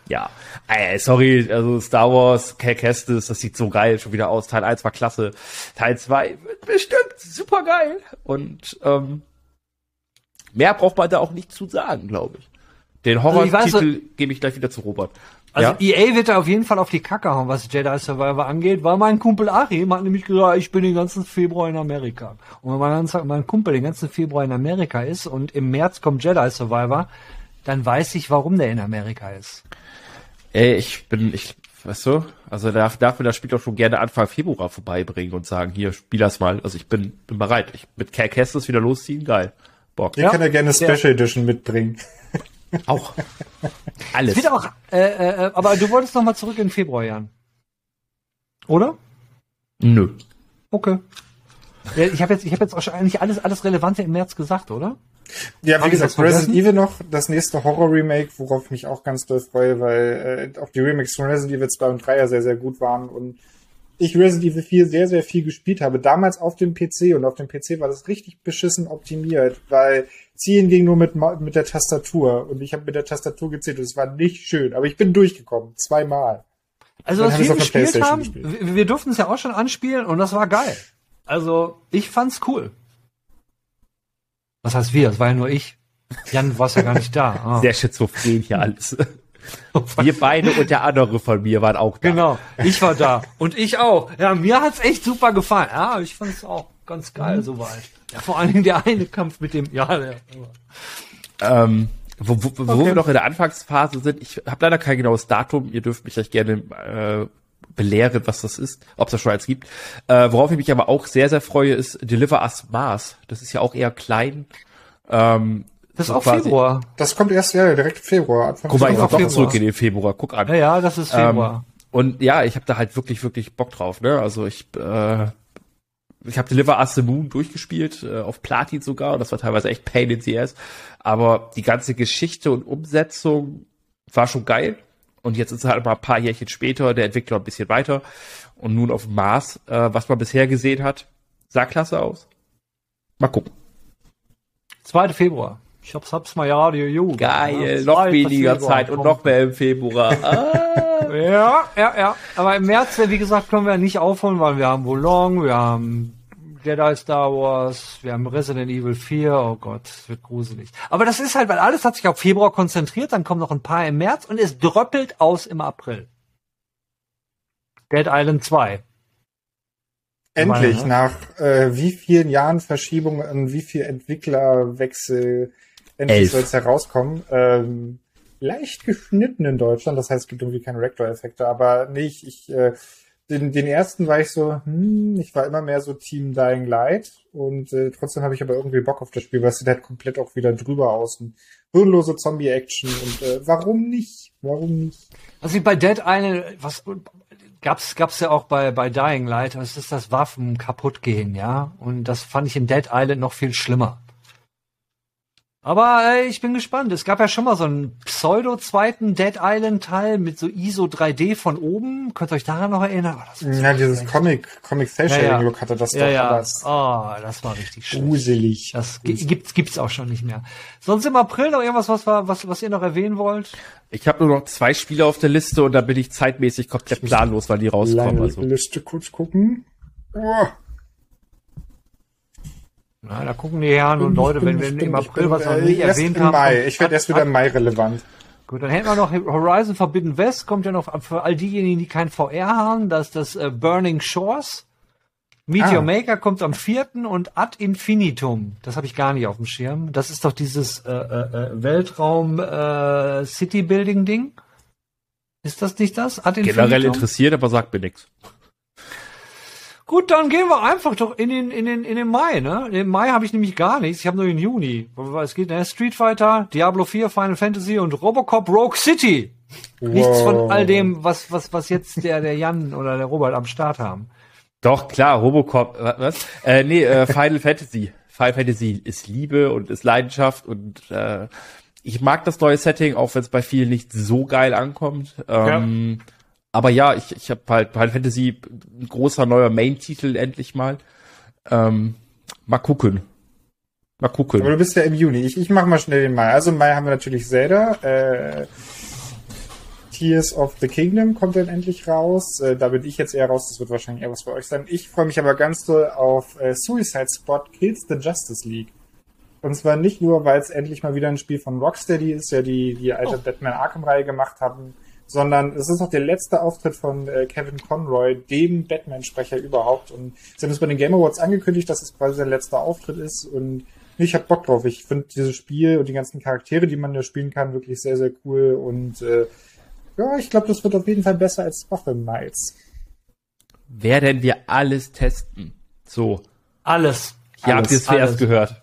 Ja, äh, sorry, also Star Wars, Cal Kestis, das sieht so geil schon wieder aus. Teil 1 war klasse. Teil 2 wird bestimmt super geil. Und ähm, mehr braucht man da auch nicht zu sagen, glaube ich. Den Also Horror-Titel gebe ich gleich wieder zu Robert. Also ja? EA wird da auf jeden Fall auf die Kacke hauen, was Jedi Survivor angeht, weil mein Kumpel Achim hat nämlich gesagt, ich bin den ganzen Februar in Amerika. Und wenn mein, mein Kumpel den ganzen Februar in Amerika ist und im März kommt Jedi Survivor, dann weiß ich, warum der in Amerika ist. Ey, ich bin, ich, weißt du, also darf, darf mir das Spiel doch schon gerne Anfang Februar vorbeibringen und sagen, hier, spiel das mal. Also ich bin, bin bereit. Ich, mit Cal Kestis wieder losziehen, geil. Bock. Ich kann ja gerne Special Edition mitbringen. Auch. Alles. Wird auch, äh, äh, aber du wolltest noch mal zurück in Februar, Jan. Oder? Nö. Okay. Ja, ich habe jetzt, ich habe jetzt wahrscheinlich alles, alles Relevante im März gesagt, oder? Ja, wie Hab ich gesagt? Resident Evil noch, das nächste Horror-Remake, worauf ich mich auch ganz doll freue, weil äh, auch die Remakes von Resident Evil 2 und 3 ja sehr, sehr gut waren und ich Resident Evil 4 sehr, sehr viel gespielt habe. Damals auf dem PC und auf dem PC war das richtig beschissen optimiert, weil Ziehen ging nur mit, mit der Tastatur und ich habe mit der Tastatur gezählt und es war nicht schön, aber ich bin durchgekommen, zweimal. Also was haben wir gespielt haben, PlayStation gespielt. wir, wir durften es ja auch schon anspielen und das war geil. Also ich fand's cool. Was heißt wir? Das war ja nur ich. Jan, du warst ja gar nicht da. Ah. Sehr schizophren hier alles. Wir beide und der andere von mir waren auch da. Genau, ich war da und ich auch. Ja, mir hat's echt super gefallen. Ja, ich fand's auch ganz geil soweit. Ja, vor allen Dingen der eine Kampf mit dem, ja, der, Ähm, wo, wo, wo Okay. wir noch in der Anfangsphase sind, ich habe leider kein genaues Datum, ihr dürft mich gleich gerne äh, belehren, was das ist, ob es das schon eins gibt. Äh, worauf ich mich aber auch sehr, sehr freue, ist Deliver Us Mars. Das ist ja auch eher klein. Ähm, das ist so auch quasi- Februar. Das kommt erst ja direkt Februar. Anfang Guck mal, ich auch war doch zurück in den Februar. Guck an. Ja, ja, das ist Februar. Ähm, und ja, ich habe da halt wirklich, wirklich Bock drauf. Ne? Also ich, äh, ich habe Deliver Us the Moon durchgespielt, äh, auf Platin sogar. Und das war teilweise echt Pain in the ass. Aber die ganze Geschichte und Umsetzung war schon geil. Und jetzt ist halt mal ein paar Jährchen später der Entwickler ein bisschen weiter. Und nun auf dem Mars, äh, was man bisher gesehen hat, sah klasse aus. Mal gucken. 2. Februar. Ich hab's, hab's mal ja, die Jugend. Geil, Ja, noch 2. weniger Zeit und noch mehr im Februar. Ah. Ja, ja, ja. Aber im März, wie gesagt, können wir nicht aufholen, weil wir haben Wolong, wir haben Jedi Star Wars, wir haben Resident Evil 4. Oh Gott, es wird gruselig. Aber das ist halt, weil alles hat sich auf Februar konzentriert, dann kommen noch ein paar im März und es dröppelt aus im April. Dead Island 2. Endlich, Meine, nach äh, wie vielen Jahren Verschiebungen und wie viel Entwicklerwechsel, endlich soll es herauskommen. Ähm, leicht geschnitten in Deutschland, das heißt, es gibt irgendwie keine Rector-Effekte, aber nicht, ich, äh, den, den ersten war ich so, hm, ich war immer mehr so Team Dying Light und äh, trotzdem habe ich aber irgendwie Bock auf das Spiel, weil es sieht halt komplett auch wieder drüber aus. Und hirnlose Zombie-Action und äh, warum nicht? Warum nicht? Also wie bei Dead Island, was gab's gab's ja auch bei bei Dying Light, das ist das Waffen kaputt gehen, ja? Und das fand ich in Dead Island noch viel schlimmer. Aber äh, ich bin gespannt. Es gab ja schon mal so einen pseudo-zweiten Dead Island-Teil mit so ISO 3D von oben. Könnt ihr euch daran noch erinnern? Oh, das Ja, dieses schlecht. Comic, Comic Cell Ja, Shading ja. Look hatte das Ja, doch. ja. es- Oh, das war richtig schlecht. Gruselig. Das gi- gibt's, gibt's auch schon nicht mehr. Sonst im April noch irgendwas, was, was, was ihr noch erwähnen wollt? Ich habe nur noch zwei Spiele auf der Liste und da bin ich zeitmäßig komplett planlos, weil die rauskommen. Lange Also. Liste kurz gucken. Oh, Na, da gucken die Herren und Leute, wenn wir bin- im April bin, was noch äh, nicht erwähnt haben. Mai. Ich werde erst wieder im Mai relevant. Gut, dann hätten wir noch Horizon Forbidden West, kommt ja noch für all diejenigen, die kein VR haben, das ist das äh, Burning Shores. Meteor Ah. Maker kommt am 4. und Ad Infinitum, das habe ich gar nicht auf dem Schirm. Das ist doch dieses äh, äh, äh, Weltraum äh, City Building Ding. Ist das nicht das? Ad Generell interessiert, aber sagt mir nichts. Gut, dann gehen wir einfach doch in den, in den, in den Mai, ne? Im Mai habe ich nämlich gar nichts. Ich habe nur den Juni. Es geht, ne? Street Fighter, Diablo 4, Final Fantasy und Robocop Rogue City. Nichts von Wow. all dem, was, was, was jetzt der, der Jan oder der Robert am Start haben. Doch, klar, Robocop, wa- was? Äh, nee, äh, Final Fantasy. Final Fantasy ist Liebe und ist Leidenschaft und äh, ich mag das neue Setting, auch wenn es bei vielen nicht so geil ankommt. Ähm, Aber ja, ich, ich habe halt Final Fantasy, ein großer neuer Main-Titel endlich mal. Ähm, mal gucken. Mal gucken. Aber du bist ja im Juni. Ich, ich mache mal schnell den Mai. Also im Mai haben wir natürlich Zelda. Äh, Tears of the Kingdom kommt dann endlich raus. Äh, da bin ich jetzt eher raus. Das wird wahrscheinlich eher was für euch sein. Ich freue mich aber ganz doll auf äh, Suicide Spot Kills the Justice League. Und zwar nicht nur, weil es endlich mal wieder ein Spiel von Rocksteady ist, ja die die alte Batman Arkham-Reihe gemacht haben, sondern es ist auch der letzte Auftritt von äh, Kevin Conroy, dem Batman-Sprecher überhaupt. Und sie haben es bei den Game Awards angekündigt, dass es quasi sein letzter Auftritt ist. Und ich hab Bock drauf. Ich finde dieses Spiel und die ganzen Charaktere, die man da spielen kann, wirklich sehr, sehr cool. Und äh, ja, ich glaube, das wird auf jeden Fall besser als Gotham Knights. Werden wir alles testen? So, Alles. hier habt ihr es zuerst gehört.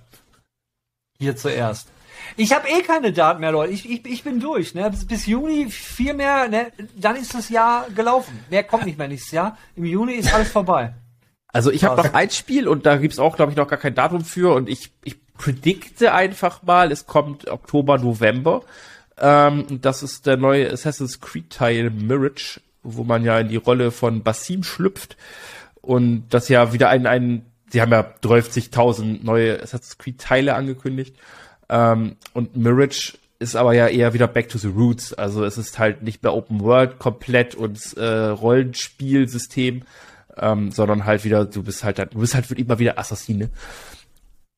Hier zuerst. Ich habe eh keine Daten mehr, Leute. Ich, ich, ich bin durch. Ne? Bis, bis Juni viel mehr, ne? dann ist das Jahr gelaufen. Mehr kommt nicht mehr nächstes Jahr. Im Juni ist alles vorbei. Also ich habe noch ein Spiel und da gibt's auch, glaube ich, noch gar kein Datum für und ich, ich predikte einfach mal, es kommt Oktober, November. Ähm, das ist der neue Assassin's Creed Teil Mirage, wo man ja in die Rolle von Basim schlüpft und das ja wieder ein, ein sie haben ja 30.000 neue Assassin's Creed Teile angekündigt ähm, und Mirage ist aber ja eher wieder back to the roots. Also es ist halt nicht mehr Open World komplett und äh, Rollenspielsystem, ähm, sondern halt wieder, du bist halt, du bist halt immer wieder Assassine.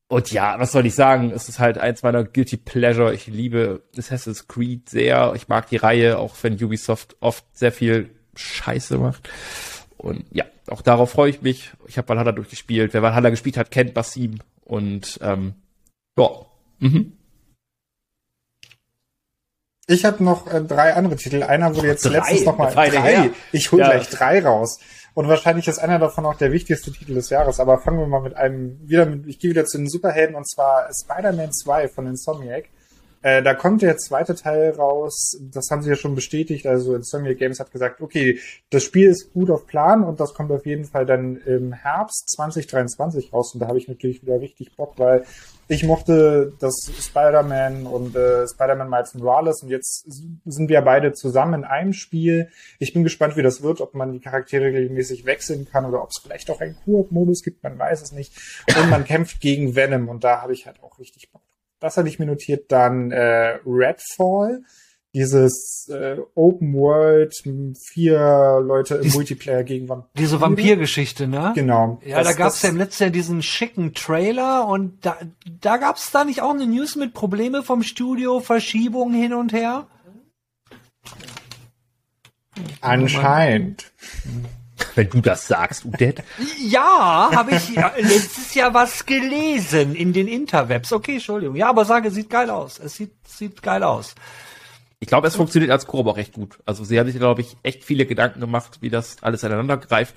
Und ja, was soll ich sagen? Es ist halt eins meiner Guilty Pleasure. Ich liebe Assassin's Creed sehr. Ich mag die Reihe, auch wenn Ubisoft oft sehr viel Scheiße macht. Und ja, auch darauf freue ich mich. Ich habe Valhalla durchgespielt. Wer Valhalla gespielt hat, kennt Basim. Und ähm, ja, mhm. Ich habe noch äh, drei andere Titel. Einer wurde jetzt Drei? letztens noch mal Feine drei. Herr. Ich hole Ja. gleich drei raus. Und wahrscheinlich ist einer davon auch der wichtigste Titel des Jahres. Aber fangen wir mal mit einem wieder. Mit, ich gehe wieder zu den Superhelden und zwar Spider-Man 2 von Insomniac. Äh, da kommt der zweite Teil raus. Das haben sie ja schon bestätigt. Also Insomniac Games hat gesagt, okay, das Spiel ist gut auf Plan und das kommt auf jeden Fall dann im Herbst 2023 raus. Und da habe ich natürlich wieder richtig Bock, weil ich mochte das Spider-Man und äh, Spider-Man Miles Morales und jetzt sind wir beide zusammen in einem Spiel. Ich bin gespannt, wie das wird, ob man die Charaktere regelmäßig wechseln kann oder ob es vielleicht auch einen Koop-Modus gibt, man weiß es nicht. Und man kämpft gegen Venom und da habe ich halt auch richtig Bock. Das hatte ich mir notiert. Dann äh, Redfall, dieses äh, Open World, vier Leute im Dies- Multiplayer gegen Vampire. Diese Vampirgeschichte, ne? Genau. Ja, Das- da gab's das- ja im letzten Jahr diesen schicken Trailer und da, da gab's da nicht auch eine News mit Probleme vom Studio, Verschiebungen hin und her? Anscheinend. Wenn du das sagst, Udet. Ja, habe ich ja, letztes Jahr was gelesen in den Interwebs. Okay, Entschuldigung. Ja, aber sage, sieht geil aus. Es sieht, sieht geil aus. Ich glaube, es funktioniert als Koop auch recht gut. Also sie haben sich, glaube ich, echt viele Gedanken gemacht, wie das alles ineinander greift.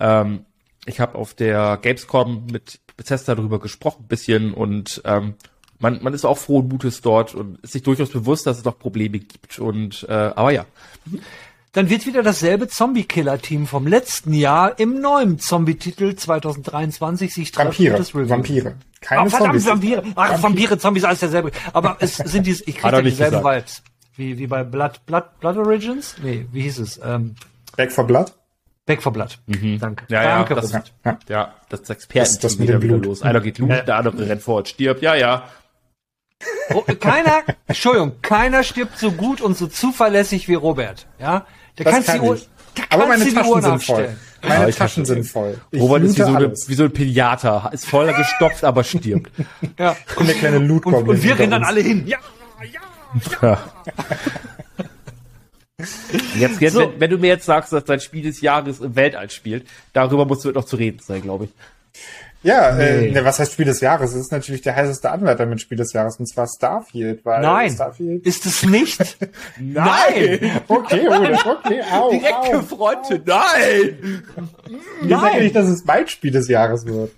Ähm, ich habe auf der Gamescom mit Bethesda darüber gesprochen, ein bisschen, und ähm, man, man ist auch frohen Mutes dort und ist sich durchaus bewusst, dass es noch Probleme gibt. Und äh, aber ja, dann wird wieder dasselbe Zombie-Killer-Team vom letzten Jahr im neuen Zombie-Titel 2023 sich treffen. Vampire, das Review. Vampire. Keine Ach, verdammt, Zombies. Vampire. Ach, Vampire, Zombies, alles derselbe. Aber es sind die, ich krieg Hat da nicht dieselben gesagt. Vibes. Wie, wie bei Blood, Blood, Blood Origins? Nee, wie hieß es? Ähm, Back for Blood? Back for Blood. Danke. Ja, ja, Danke, das- Robert. Ja. Ja, das Experten Das- das mit wieder, dem wieder Blut. los. Einer geht Blut, der andere rennt vor und stirbt. Ja, ja. Oh, keiner, Entschuldigung, keiner stirbt so gut und so zuverlässig wie Robert. Ja, der Das kannst kann die Uhr, ich. da Aber meine Taschen Uhren sind voll. Meine Ja, Taschen sind voll. Ich Robert ist wie so, eine, wie so ein Pinata. Ist voll gestopft, aber stirbt. Ja. Und der kleine loot Und, und wir rennen dann alle hin. Ja, Ja. Jetzt, jetzt So. wenn, wenn du mir jetzt sagst, dass dein Spiel des Jahres im Weltall spielt, darüber musst du noch zu reden sein, glaube ich. Ja, äh, ne, was heißt Spiel des Jahres? Es ist natürlich der heißeste Anwärter mit Spiel des Jahres, und zwar Starfield. Weil Nein, Starfield. ist es nicht. Nein! Okay, okay, okay, au, Direkt au. gefrontet. Nein! Ich sag ja nicht, dass es mein Spiel des Jahres wird.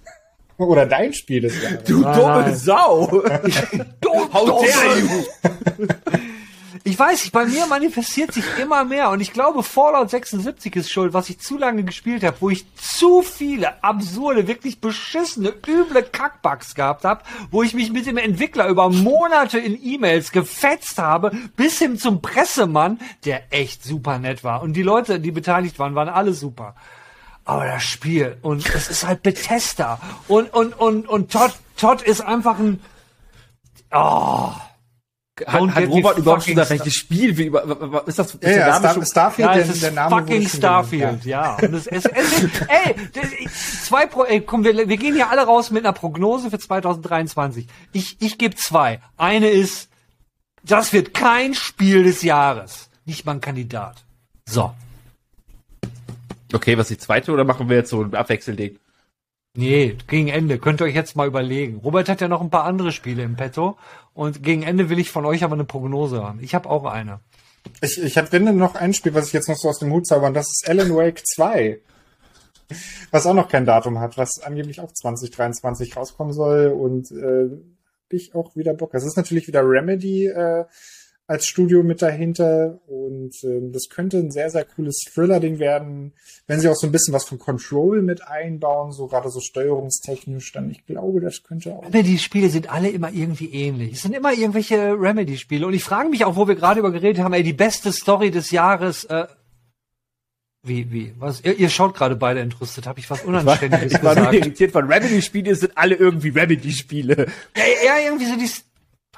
Oder dein Spiel des Jahres. Du Nein, dumme nein. Sau! Du, How dare you! Ich weiß bei mir manifestiert sich immer mehr und ich glaube, Fallout 76 ist schuld, was ich zu lange gespielt habe, wo ich zu viele absurde, wirklich beschissene, üble Kackbugs gehabt habe, wo ich mich mit dem Entwickler über Monate in E-Mails gefetzt habe, bis hin zum Pressemann, der echt super nett war. Und die Leute, die beteiligt waren, waren alle super. Aber das Spiel und es ist halt Bethesda und und und und Todd Todd ist einfach ein oh, Hat, hat Robert überhaupt fucking gesagt, welches Spiel? Wie, wa- ist das, ist Ja, der ja, Name Star, schon- Starfield, Ja, der, es ist der Name fucking schon Starfield, ja. Und es, es, es ey, das, zwei Pro, ey, komm, wir, wir gehen hier alle raus mit einer Prognose für 2023. Ich, ich gebe zwei. Eine ist, das wird kein Spiel des Jahres. Nicht mal ein Kandidat. So. Okay, was ist die zweite oder machen wir jetzt so ein Abwechselding? Nee, gegen Ende. Könnt ihr euch jetzt mal überlegen. Robert hat ja noch ein paar andere Spiele im Petto. Und gegen Ende will ich von euch aber eine Prognose haben. Ich habe auch eine. Ich, ich habe noch ein Spiel, was ich jetzt noch so aus dem Hut zaubern, das ist Alan Wake 2. Was auch noch kein Datum hat, was angeblich auch 2023 rauskommen soll und äh, ich auch wieder Bock. Es ist natürlich wieder Remedy äh, als Studio mit dahinter und ähm, das könnte ein sehr, sehr cooles Thriller-Ding werden, wenn sie auch so ein bisschen was von Control mit einbauen, so gerade so steuerungstechnisch, dann ich glaube, das könnte auch. Remedy-Spiele sind alle immer irgendwie ähnlich. Es sind immer irgendwelche Remedy-Spiele. Und ich frage mich auch, wo wir gerade über geredet haben, ey, die beste Story des Jahres, äh, wie, wie, was? Ihr, ihr schaut gerade beide entrüstet. Habe ich was Unanständiges Ich war nur gesagt? irritiert, weil Remedy-Spiele sind alle irgendwie Remedy-Spiele. Ja, ja, irgendwie so die,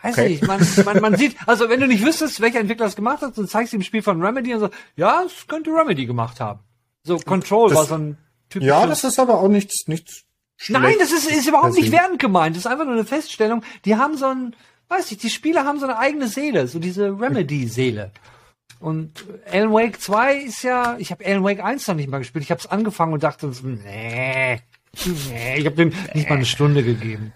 weiß Okay. nicht, man, man, man sieht, also wenn du nicht wüsstest, welcher Entwickler es gemacht hat, dann zeigst du ihm ein Spiel von Remedy und so, ja, es könnte Remedy gemacht haben. So, Control Das- war so ein typisches... Ja, das ist aber auch nichts, nichts Nein, das ist, ist überhaupt nicht wertend gemeint. Das ist einfach nur eine Feststellung. Die haben so ein, weiß ich, die Spieler haben so eine eigene Seele, so diese Remedy-Seele. Und Alan Wake 2 ist ja, ich habe Alan Wake 1 noch nicht mal gespielt. Ich habe es angefangen und dachte nee, nee, ich habe dem nicht mal eine Stunde gegeben.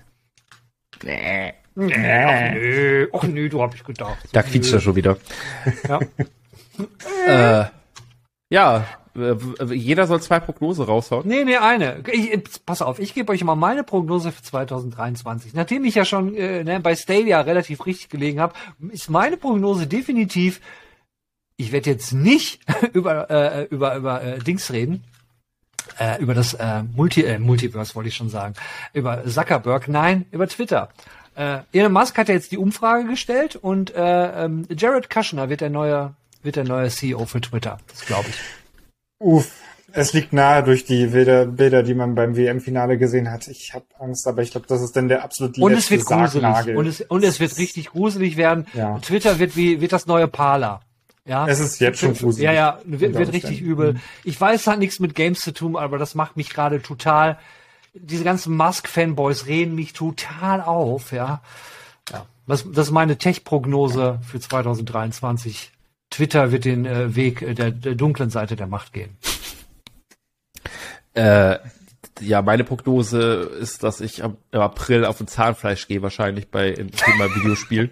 Nee, nee, ach nö, ach nö, du hab ich gedacht. Da quietscht er schon wieder. Ja. Äh, ja, äh, jeder soll zwei Prognosen raushauen. Nee, nee, eine. Ich, pass auf, ich gebe euch mal meine Prognose für 2023. Nachdem ich ja schon äh, ne, bei Stadia relativ richtig gelegen habe, ist meine Prognose definitiv, ich werde jetzt nicht über, äh, über, über äh, Dings reden, äh, über das äh, Multi, äh, Multiverse wollte ich schon sagen, über Zuckerberg, nein, über Twitter. Äh, Elon Musk hat ja jetzt die Umfrage gestellt und äh, ähm, Jared Kushner wird der neue, wird der neue CEO für Twitter. Das glaube ich. Uff, es liegt nahe durch die Bilder, Bilder die man beim WM-Finale gesehen hat. Ich habe Angst, aber ich glaube, das ist dann der absolut Und letzte es wird gruselig. Und es, und es wird richtig gruselig werden. Ja. Twitter wird wie, wird das neue Parler. Ja. Es ist jetzt schon gruselig. Ja, ja, wird, wird richtig übel. Ich weiß, es hat nichts mit Games zu tun, aber das macht mich gerade total, diese ganzen Musk-Fanboys reden mich total auf, ja. Ja. Was, das ist meine Tech-Prognose für 2023. Twitter wird den äh, Weg äh, der, der dunklen Seite der Macht gehen. Äh, ja, meine Prognose ist, dass ich am, im April auf ein Zahnfleisch gehe, wahrscheinlich bei im Thema Videospielen.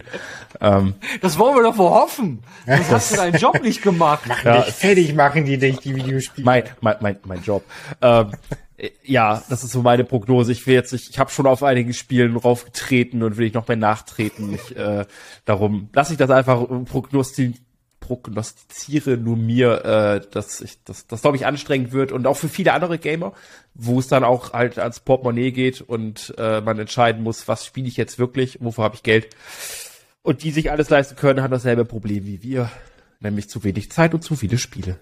ähm, Das wollen wir doch wohl hoffen. Sonst hast du deinen Job nicht gemacht. Ja. Dich fertig machen die dich, die Videospiele. mein, mein, mein, mein Job. Ähm, äh, ja, das ist so meine Prognose. Ich will jetzt, ich, ich habe schon auf einigen Spielen raufgetreten und will ich noch mehr nachtreten. Ich, äh, darum lasse ich das einfach äh, prognosti prognostiziere nur mir, äh, dass ich das, das glaube ich anstrengend wird und auch für viele andere Gamer, wo es dann auch halt ans Portemonnaie geht und äh, man entscheiden muss, was spiele ich jetzt wirklich, wofür habe ich Geld. Und die sich alles leisten können, haben dasselbe Problem wie wir, nämlich zu wenig Zeit und zu viele Spiele.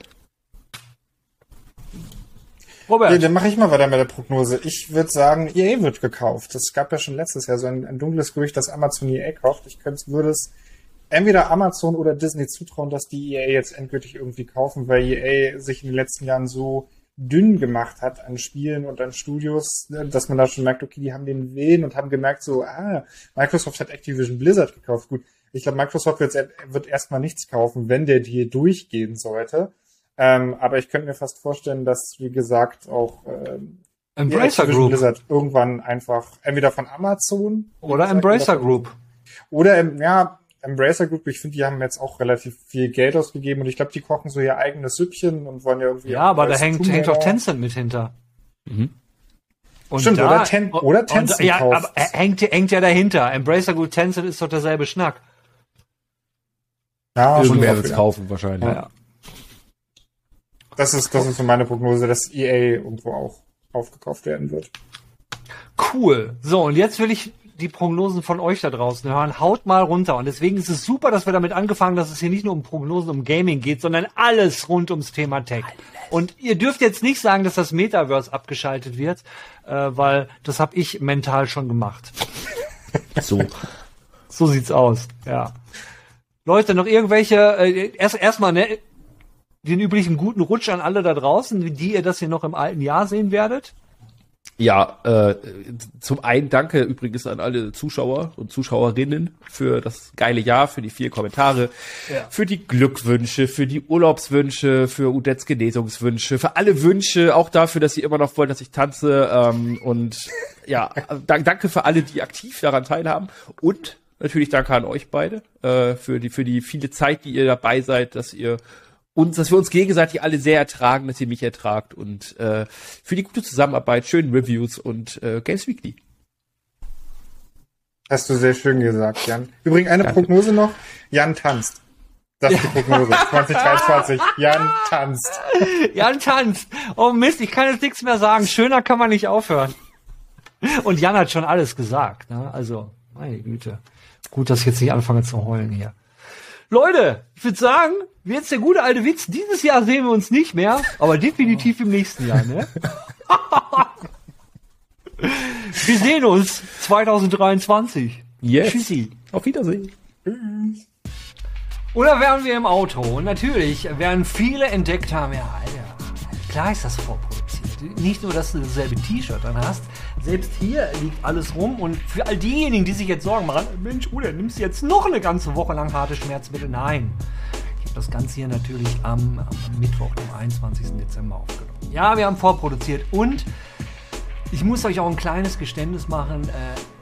Robert. Nee, dann mache ich mal weiter mit der Prognose. Ich würde sagen, EA wird gekauft. Es gab ja schon letztes Jahr so ein, ein dunkles Gerücht, dass Amazon EA kauft. Ich könnte, würde es entweder Amazon oder Disney zutrauen, dass die EA jetzt endgültig irgendwie kaufen, weil EA sich in den letzten Jahren so dünn gemacht hat an Spielen und an Studios, dass man da schon merkt, okay, die haben den Willen und haben gemerkt, so, ah, Microsoft hat Activision Blizzard gekauft. Gut, ich glaube, Microsoft wird, wird erstmal nichts kaufen, wenn der Deal durchgehen sollte. Ähm, aber ich könnte mir fast vorstellen, dass, wie gesagt, auch ähm, Embracer Group Blizzard irgendwann einfach entweder von Amazon oder Embracer Group oder ja Embracer Group. Ich finde, die haben jetzt auch relativ viel Geld ausgegeben und ich glaube, die kochen so ihr eigenes Süppchen und wollen ja irgendwie. Ja, aber da hängt, hängt doch Tencent mit hinter. Mhm. Und Stimmt, da, oder, Ten, oder Tencent und, ja, aber hängt, hängt ja dahinter. Embracer Group Tencent ist doch derselbe Schnack. Ja, Irgendwer wird es kaufen wahrscheinlich. Ja, ja. Das ist, das ist so meine Prognose, dass EA irgendwo auch aufgekauft werden wird. Cool. So, und jetzt will ich die Prognosen von euch da draußen hören. Haut mal runter. Und deswegen ist es super, dass wir damit angefangen, dass es hier nicht nur um Prognosen um Gaming geht, sondern alles rund ums Thema Tech. Und ihr dürft jetzt nicht sagen, dass das Metaverse abgeschaltet wird, äh, weil das habe ich mental schon gemacht. So. so sieht's aus, ja. Leute, noch irgendwelche, äh, erst erstmal, ne, den üblichen guten Rutsch an alle da draußen, die ihr das hier noch im alten Jahr sehen werdet. Ja, äh, zum einen danke übrigens an alle Zuschauer und Zuschauerinnen für das geile Jahr, für die vier Kommentare, ja. für die Glückwünsche, für die Urlaubswünsche, für Udets Genesungswünsche, für alle Wünsche, auch dafür, dass ihr immer noch wollt, dass ich tanze ähm, und ja, danke für alle, die aktiv daran teilhaben und natürlich danke an euch beide äh, für die für die viele Zeit, die ihr dabei seid, dass ihr uns, dass wir uns gegenseitig alle sehr ertragen, dass ihr mich ertragt und äh, für die gute Zusammenarbeit, schönen Reviews und äh, Games Weekly. Hast du sehr schön gesagt, Jan. Übrigens eine Danke. Prognose noch. Jan tanzt. Das ist die Prognose. 2023. Jan tanzt. Jan tanzt. Oh Mist, ich kann jetzt nichts mehr sagen. Schöner kann man nicht aufhören. Und Jan hat schon alles gesagt. Ne? Also, meine Güte. Gut, dass ich jetzt nicht anfange zu heulen hier. Leute, ich würde sagen, jetzt der gute alte Witz. Dieses Jahr sehen wir uns nicht mehr, aber definitiv im nächsten Jahr, ne? wir sehen uns 2023. Yes. Tschüssi. Auf Wiedersehen. Oder wären wir im Auto? Und natürlich werden viele entdeckt haben, ja, Alter, klar ist das vorproduziert. Nicht nur, dass du dasselbe T-Shirt dann hast, selbst hier liegt alles rum und für all diejenigen, die sich jetzt Sorgen machen, Mensch, Ude, nimmst du jetzt noch eine ganze Woche lang harte Schmerzmittel? Nein. Ich habe das Ganze hier natürlich am, am Mittwoch, dem 21. Dezember aufgenommen. Ja, wir haben vorproduziert und ich muss euch auch ein kleines Geständnis machen.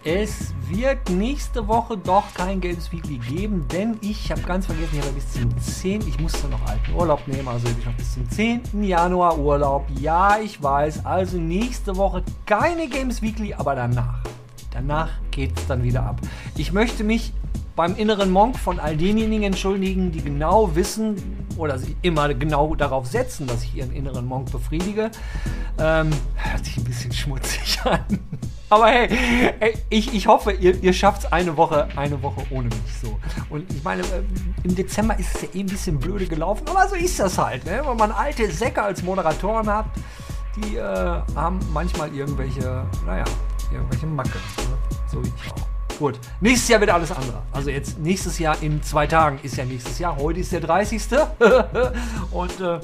Äh, es wird nächste Woche doch kein Games Weekly geben, denn ich habe ganz vergessen, ich habe bis zum 10. Ich musste noch alten Urlaub nehmen, also ich noch bis zum 10. Januar Urlaub. Ja, ich weiß, also nächste Woche keine Games Weekly, aber danach. Danach geht es dann wieder ab. Ich möchte mich beim inneren Monk von all denjenigen entschuldigen, die genau wissen oder sie immer genau darauf setzen, dass ich ihren inneren Monk befriedige. Ähm, hört sich ein bisschen schmutzig an. Aber hey, ich, ich hoffe, ihr, ihr schafft es eine Woche, eine Woche ohne mich so. Und ich meine, ähm, im Dezember ist es ja eh ein bisschen blöde gelaufen, aber so ist das halt, ne? Wenn man alte Säcke als Moderatoren hat, die äh, haben manchmal irgendwelche, naja, irgendwelche Macken. Ne? So wie ich auch. Gut, nächstes Jahr wird alles andere. Also jetzt nächstes Jahr in zwei Tagen ist ja nächstes Jahr. Heute ist der 30. Und äh,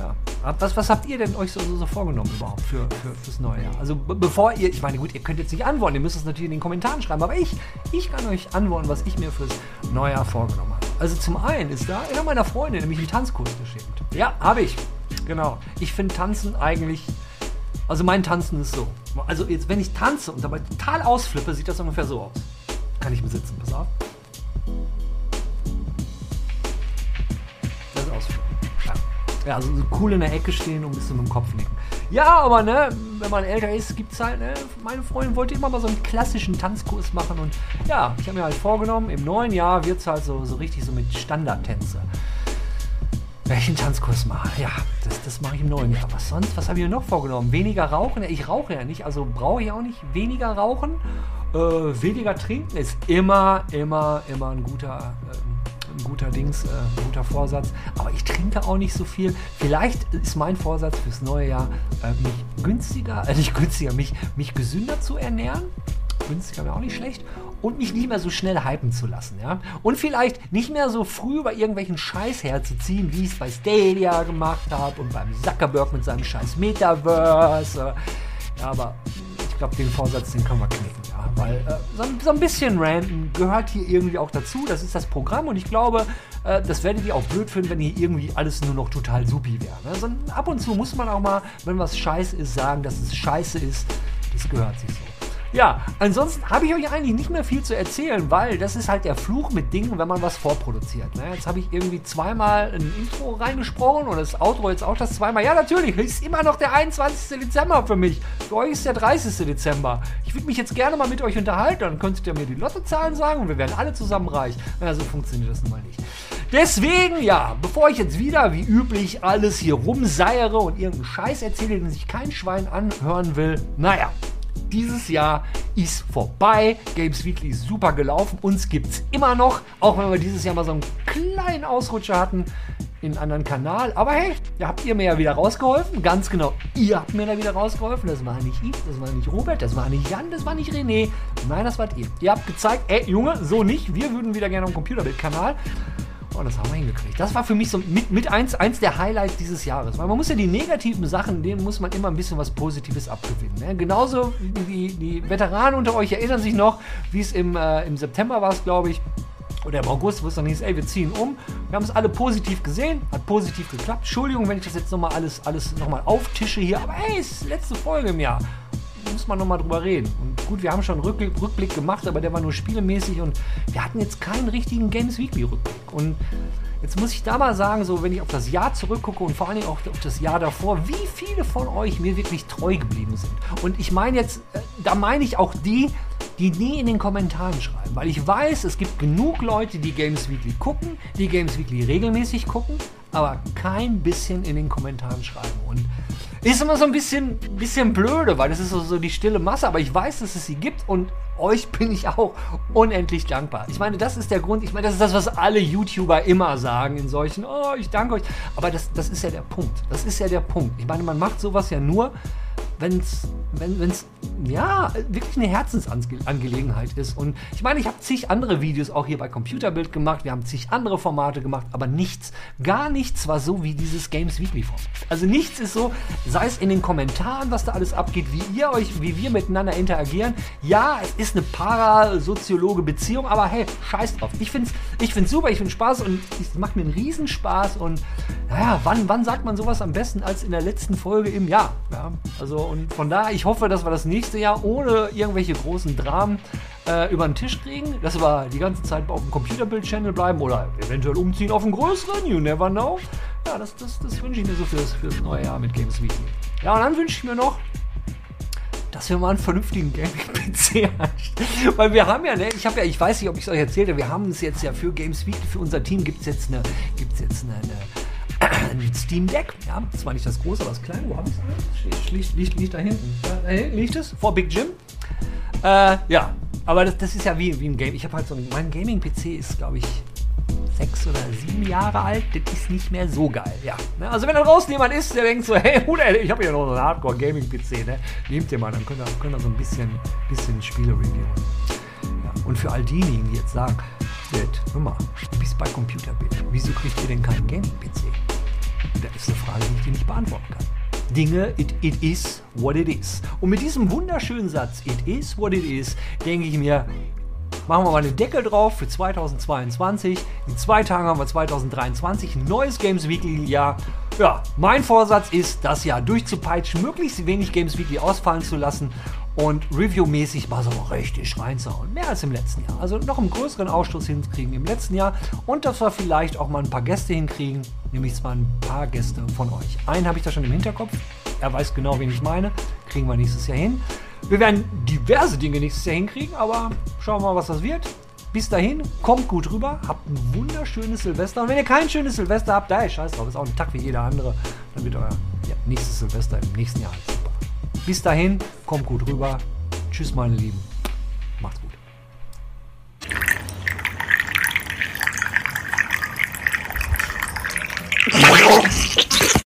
ja, was, was habt ihr denn euch so, so, so vorgenommen überhaupt für, für, fürs neue Jahr? Also bevor ihr, ich meine gut, ihr könnt jetzt nicht antworten, ihr müsst es natürlich in den Kommentaren schreiben, aber ich, ich kann euch antworten, was ich mir fürs neue Jahr vorgenommen habe. Also zum einen ist da einer meiner Freunde nämlich einen Tanzkurs geschenkt. Ja, habe ich. Genau. Ich finde Tanzen eigentlich also mein Tanzen ist so. Also jetzt, wenn ich tanze und dabei total ausflippe, sieht das ungefähr so aus. Kann ich besitzen, pass auf. Also so cool in der Ecke stehen und ein bisschen mit dem Kopf nicken. Ja, aber ne, wenn man älter ist, gibt es halt, ne, meine Freundin wollte immer mal so einen klassischen Tanzkurs machen und ja, ich habe mir halt vorgenommen, im neuen Jahr wird es halt so, so richtig so mit Standardtänze. Welchen Tanzkurs machen? Ja, das, das mache ich im neuen Jahr. Was sonst? Was habe ich mir noch vorgenommen? Weniger rauchen? Ich rauche ja nicht, also brauche ich auch nicht weniger rauchen. Äh, weniger trinken ist immer, immer, immer ein guter, äh, ein guter Dings, äh, ein guter Vorsatz. Aber ich trinke auch nicht so viel. Vielleicht ist mein Vorsatz fürs neue Jahr, äh, mich günstiger, äh, nicht günstiger, mich, mich gesünder zu ernähren. Günstiger wäre auch nicht schlecht und mich nicht mehr so schnell hypen zu lassen, ja. Und vielleicht nicht mehr so früh über irgendwelchen Scheiß herzuziehen, wie ich es bei Stadia gemacht habe und beim Zuckerberg mit seinem scheiß Metaverse. Ja, aber glaube, den Vorsatz, den können wir knicken, ja. Weil äh, so, so, ein bisschen Ranten gehört hier irgendwie auch dazu. Das ist das Programm und ich glaube, äh, das werdet ihr auch blöd finden, wenn hier irgendwie alles nur noch total supi wäre. Ne? So, ab und zu muss man auch mal, wenn was scheiße ist, sagen, dass es scheiße ist. Das gehört sich so. Ja, ansonsten habe ich euch eigentlich nicht mehr viel zu erzählen, weil das ist halt der Fluch mit Dingen, wenn man was vorproduziert. Ne? Jetzt habe ich irgendwie zweimal ein Intro reingesprochen und das Outro jetzt auch das zweimal. Ja, natürlich, ist immer noch der 21. Dezember für mich. Für euch ist der 30. Dezember. Ich würde mich jetzt gerne mal mit euch unterhalten, dann könntet ihr mir die Lottozahlen sagen und wir werden alle zusammen reich. Na, so funktioniert das nun mal nicht. Deswegen, ja, bevor ich jetzt wieder wie üblich alles hier rumseiere und irgendeinen Scheiß erzähle, den sich kein Schwein anhören will, naja, dieses Jahr ist vorbei. Games Weekly ist super gelaufen. Uns gibt es immer noch, auch wenn wir dieses Jahr mal so einen kleinen Ausrutscher hatten in einen anderen Kanal. Aber hey, da habt ihr mir ja wieder rausgeholfen. Ganz genau, ihr habt mir da wieder rausgeholfen. Das war nicht ich, das war nicht Robert, das war nicht Jan, das war nicht René. Nein, das wart ihr. Ihr habt gezeigt, ey Junge, so nicht. Wir würden wieder gerne einen Computerbild-Kanal. Und das haben wir hingekriegt. Das war für mich so mit, mit eins, eins der Highlights dieses Jahres. Weil man muss ja die negativen Sachen, denen muss man immer ein bisschen was Positives abgewinnen. Ne? Genauso wie die Veteranen unter euch erinnern sich noch, wie es im, äh, im September war, glaube ich, oder im August, wo es dann hieß, ey, wir ziehen um. Wir haben es alle positiv gesehen, hat positiv geklappt. Entschuldigung, wenn ich das jetzt nochmal alles, alles nochmal auftische hier, aber hey, es ist die letzte Folge im Jahr muss man nochmal drüber reden. Und gut, wir haben schon Rückblick, Rückblick gemacht, aber der war nur spielemäßig und wir hatten jetzt keinen richtigen Games Weekly Rückblick. Und Jetzt muss ich da mal sagen, so wenn ich auf das Jahr zurückgucke und vor allen Dingen auch auf das Jahr davor, wie viele von euch mir wirklich treu geblieben sind. Und ich meine jetzt, äh, da meine ich auch die, die nie in den Kommentaren schreiben, weil ich weiß, es gibt genug Leute, die Games Weekly gucken, die Games Weekly regelmäßig gucken, aber kein bisschen in den Kommentaren schreiben. Und ist immer so ein bisschen, bisschen blöde, weil das ist so, so die stille Masse, aber ich weiß, dass es sie gibt und euch bin ich auch unendlich dankbar. Ich meine, das ist der Grund, ich meine, das ist das, was alle YouTuber immer sagen in solchen, oh, ich danke euch. Aber das, das ist ja der Punkt. Das ist ja der Punkt. Ich meine, man macht sowas ja nur, wenn's, wenn es ja wirklich eine Herzensangelegenheit ist. Und ich meine, ich habe zig andere Videos auch hier bei Computerbild gemacht, wir haben zig andere Formate gemacht, aber nichts, gar nichts war so wie dieses Games Weekly Format. Also nichts ist so, sei es in den Kommentaren, was da alles abgeht, wie ihr euch, wie wir miteinander interagieren. Ja, es ist eine parasoziologe Beziehung, aber hey, scheiß drauf. Ich finde es ich find's super, ich finde Spaß und es macht mir einen Riesenspaß und naja, wann, wann sagt man sowas am besten als in der letzten Folge im Jahr? Ja, also und von daher, ich hoffe, dass wir das nächste Jahr ohne irgendwelche großen Dramen äh, über den Tisch kriegen, dass wir die ganze Zeit auf dem Computerbild-Channel bleiben oder eventuell umziehen auf einen größeren, you never know. Ja, das, das, das wünsche ich mir so fürs, fürs neue Jahr mit Games Weekly. Ja, und dann wünsche ich mir noch, dass wir mal einen vernünftigen Gaming-PC. Weil wir haben ja, ne, ich habe ja, ich weiß nicht, ob ich es euch erzählt habe, wir haben es jetzt ja für Games Weekly, für unser Team gibt es jetzt eine, gibt's jetzt eine, eine ein Steam Deck. Ja, das war nicht das große, aber das kleine. Wo habe ich es? Liegt, liegt, liegt da hinten. Da liegt es? Vor Big Jim. Äh, ja, aber das, das ist ja wie, wie ein Game. Ich habe halt so ein, mein Gaming-PC ist, glaube ich, sechs oder sieben Jahre alt. Das ist nicht mehr so geil. Ja, ne? also wenn da draußen jemand ist, der denkt so, hey, Bruder, ich habe hier noch so einen Hardcore-Gaming-PC, ne? Nehmt ihr mal, dann könnt ihr, könnt ihr so ein bisschen, bisschen Spiele reviewen. Ja, und für all diejenigen, die jetzt sagen, mal, du bist bei Computerbild. Wieso kriegt ihr denn keinen Gaming-PC? Das ist eine Frage, die ich dir nicht beantworten kann. Dinge, it, it is what it is. Und mit diesem wunderschönen Satz, it is what it is, denke ich mir, machen wir mal den Deckel drauf für 2022. In zwei Tagen haben wir 2023, ein neues Games Weekly Jahr. Ja, mein Vorsatz ist, das Jahr durchzupeitschen, möglichst wenig Games Weekly ausfallen zu lassen und reviewmäßig mal so richtig reinzuhauen. Mehr als im letzten Jahr. Also noch einen größeren Ausstoß hinkriegen im letzten Jahr und dass wir vielleicht auch mal ein paar Gäste hinkriegen, nämlich zwar ein paar Gäste von euch. Einen habe ich da schon im Hinterkopf. Er weiß genau, wen ich meine. Kriegen wir nächstes Jahr hin. Wir werden diverse Dinge nächstes Jahr hinkriegen, aber schauen wir mal, was das wird. Bis dahin, kommt gut rüber, habt ein wunderschönes Silvester. Und wenn ihr kein schönes Silvester habt, da ist scheiß drauf, ist auch ein Tag wie jeder andere, dann wird euer ja, nächstes Silvester im nächsten Jahr super. Bis dahin, kommt gut rüber. Tschüss, meine Lieben. Macht's gut.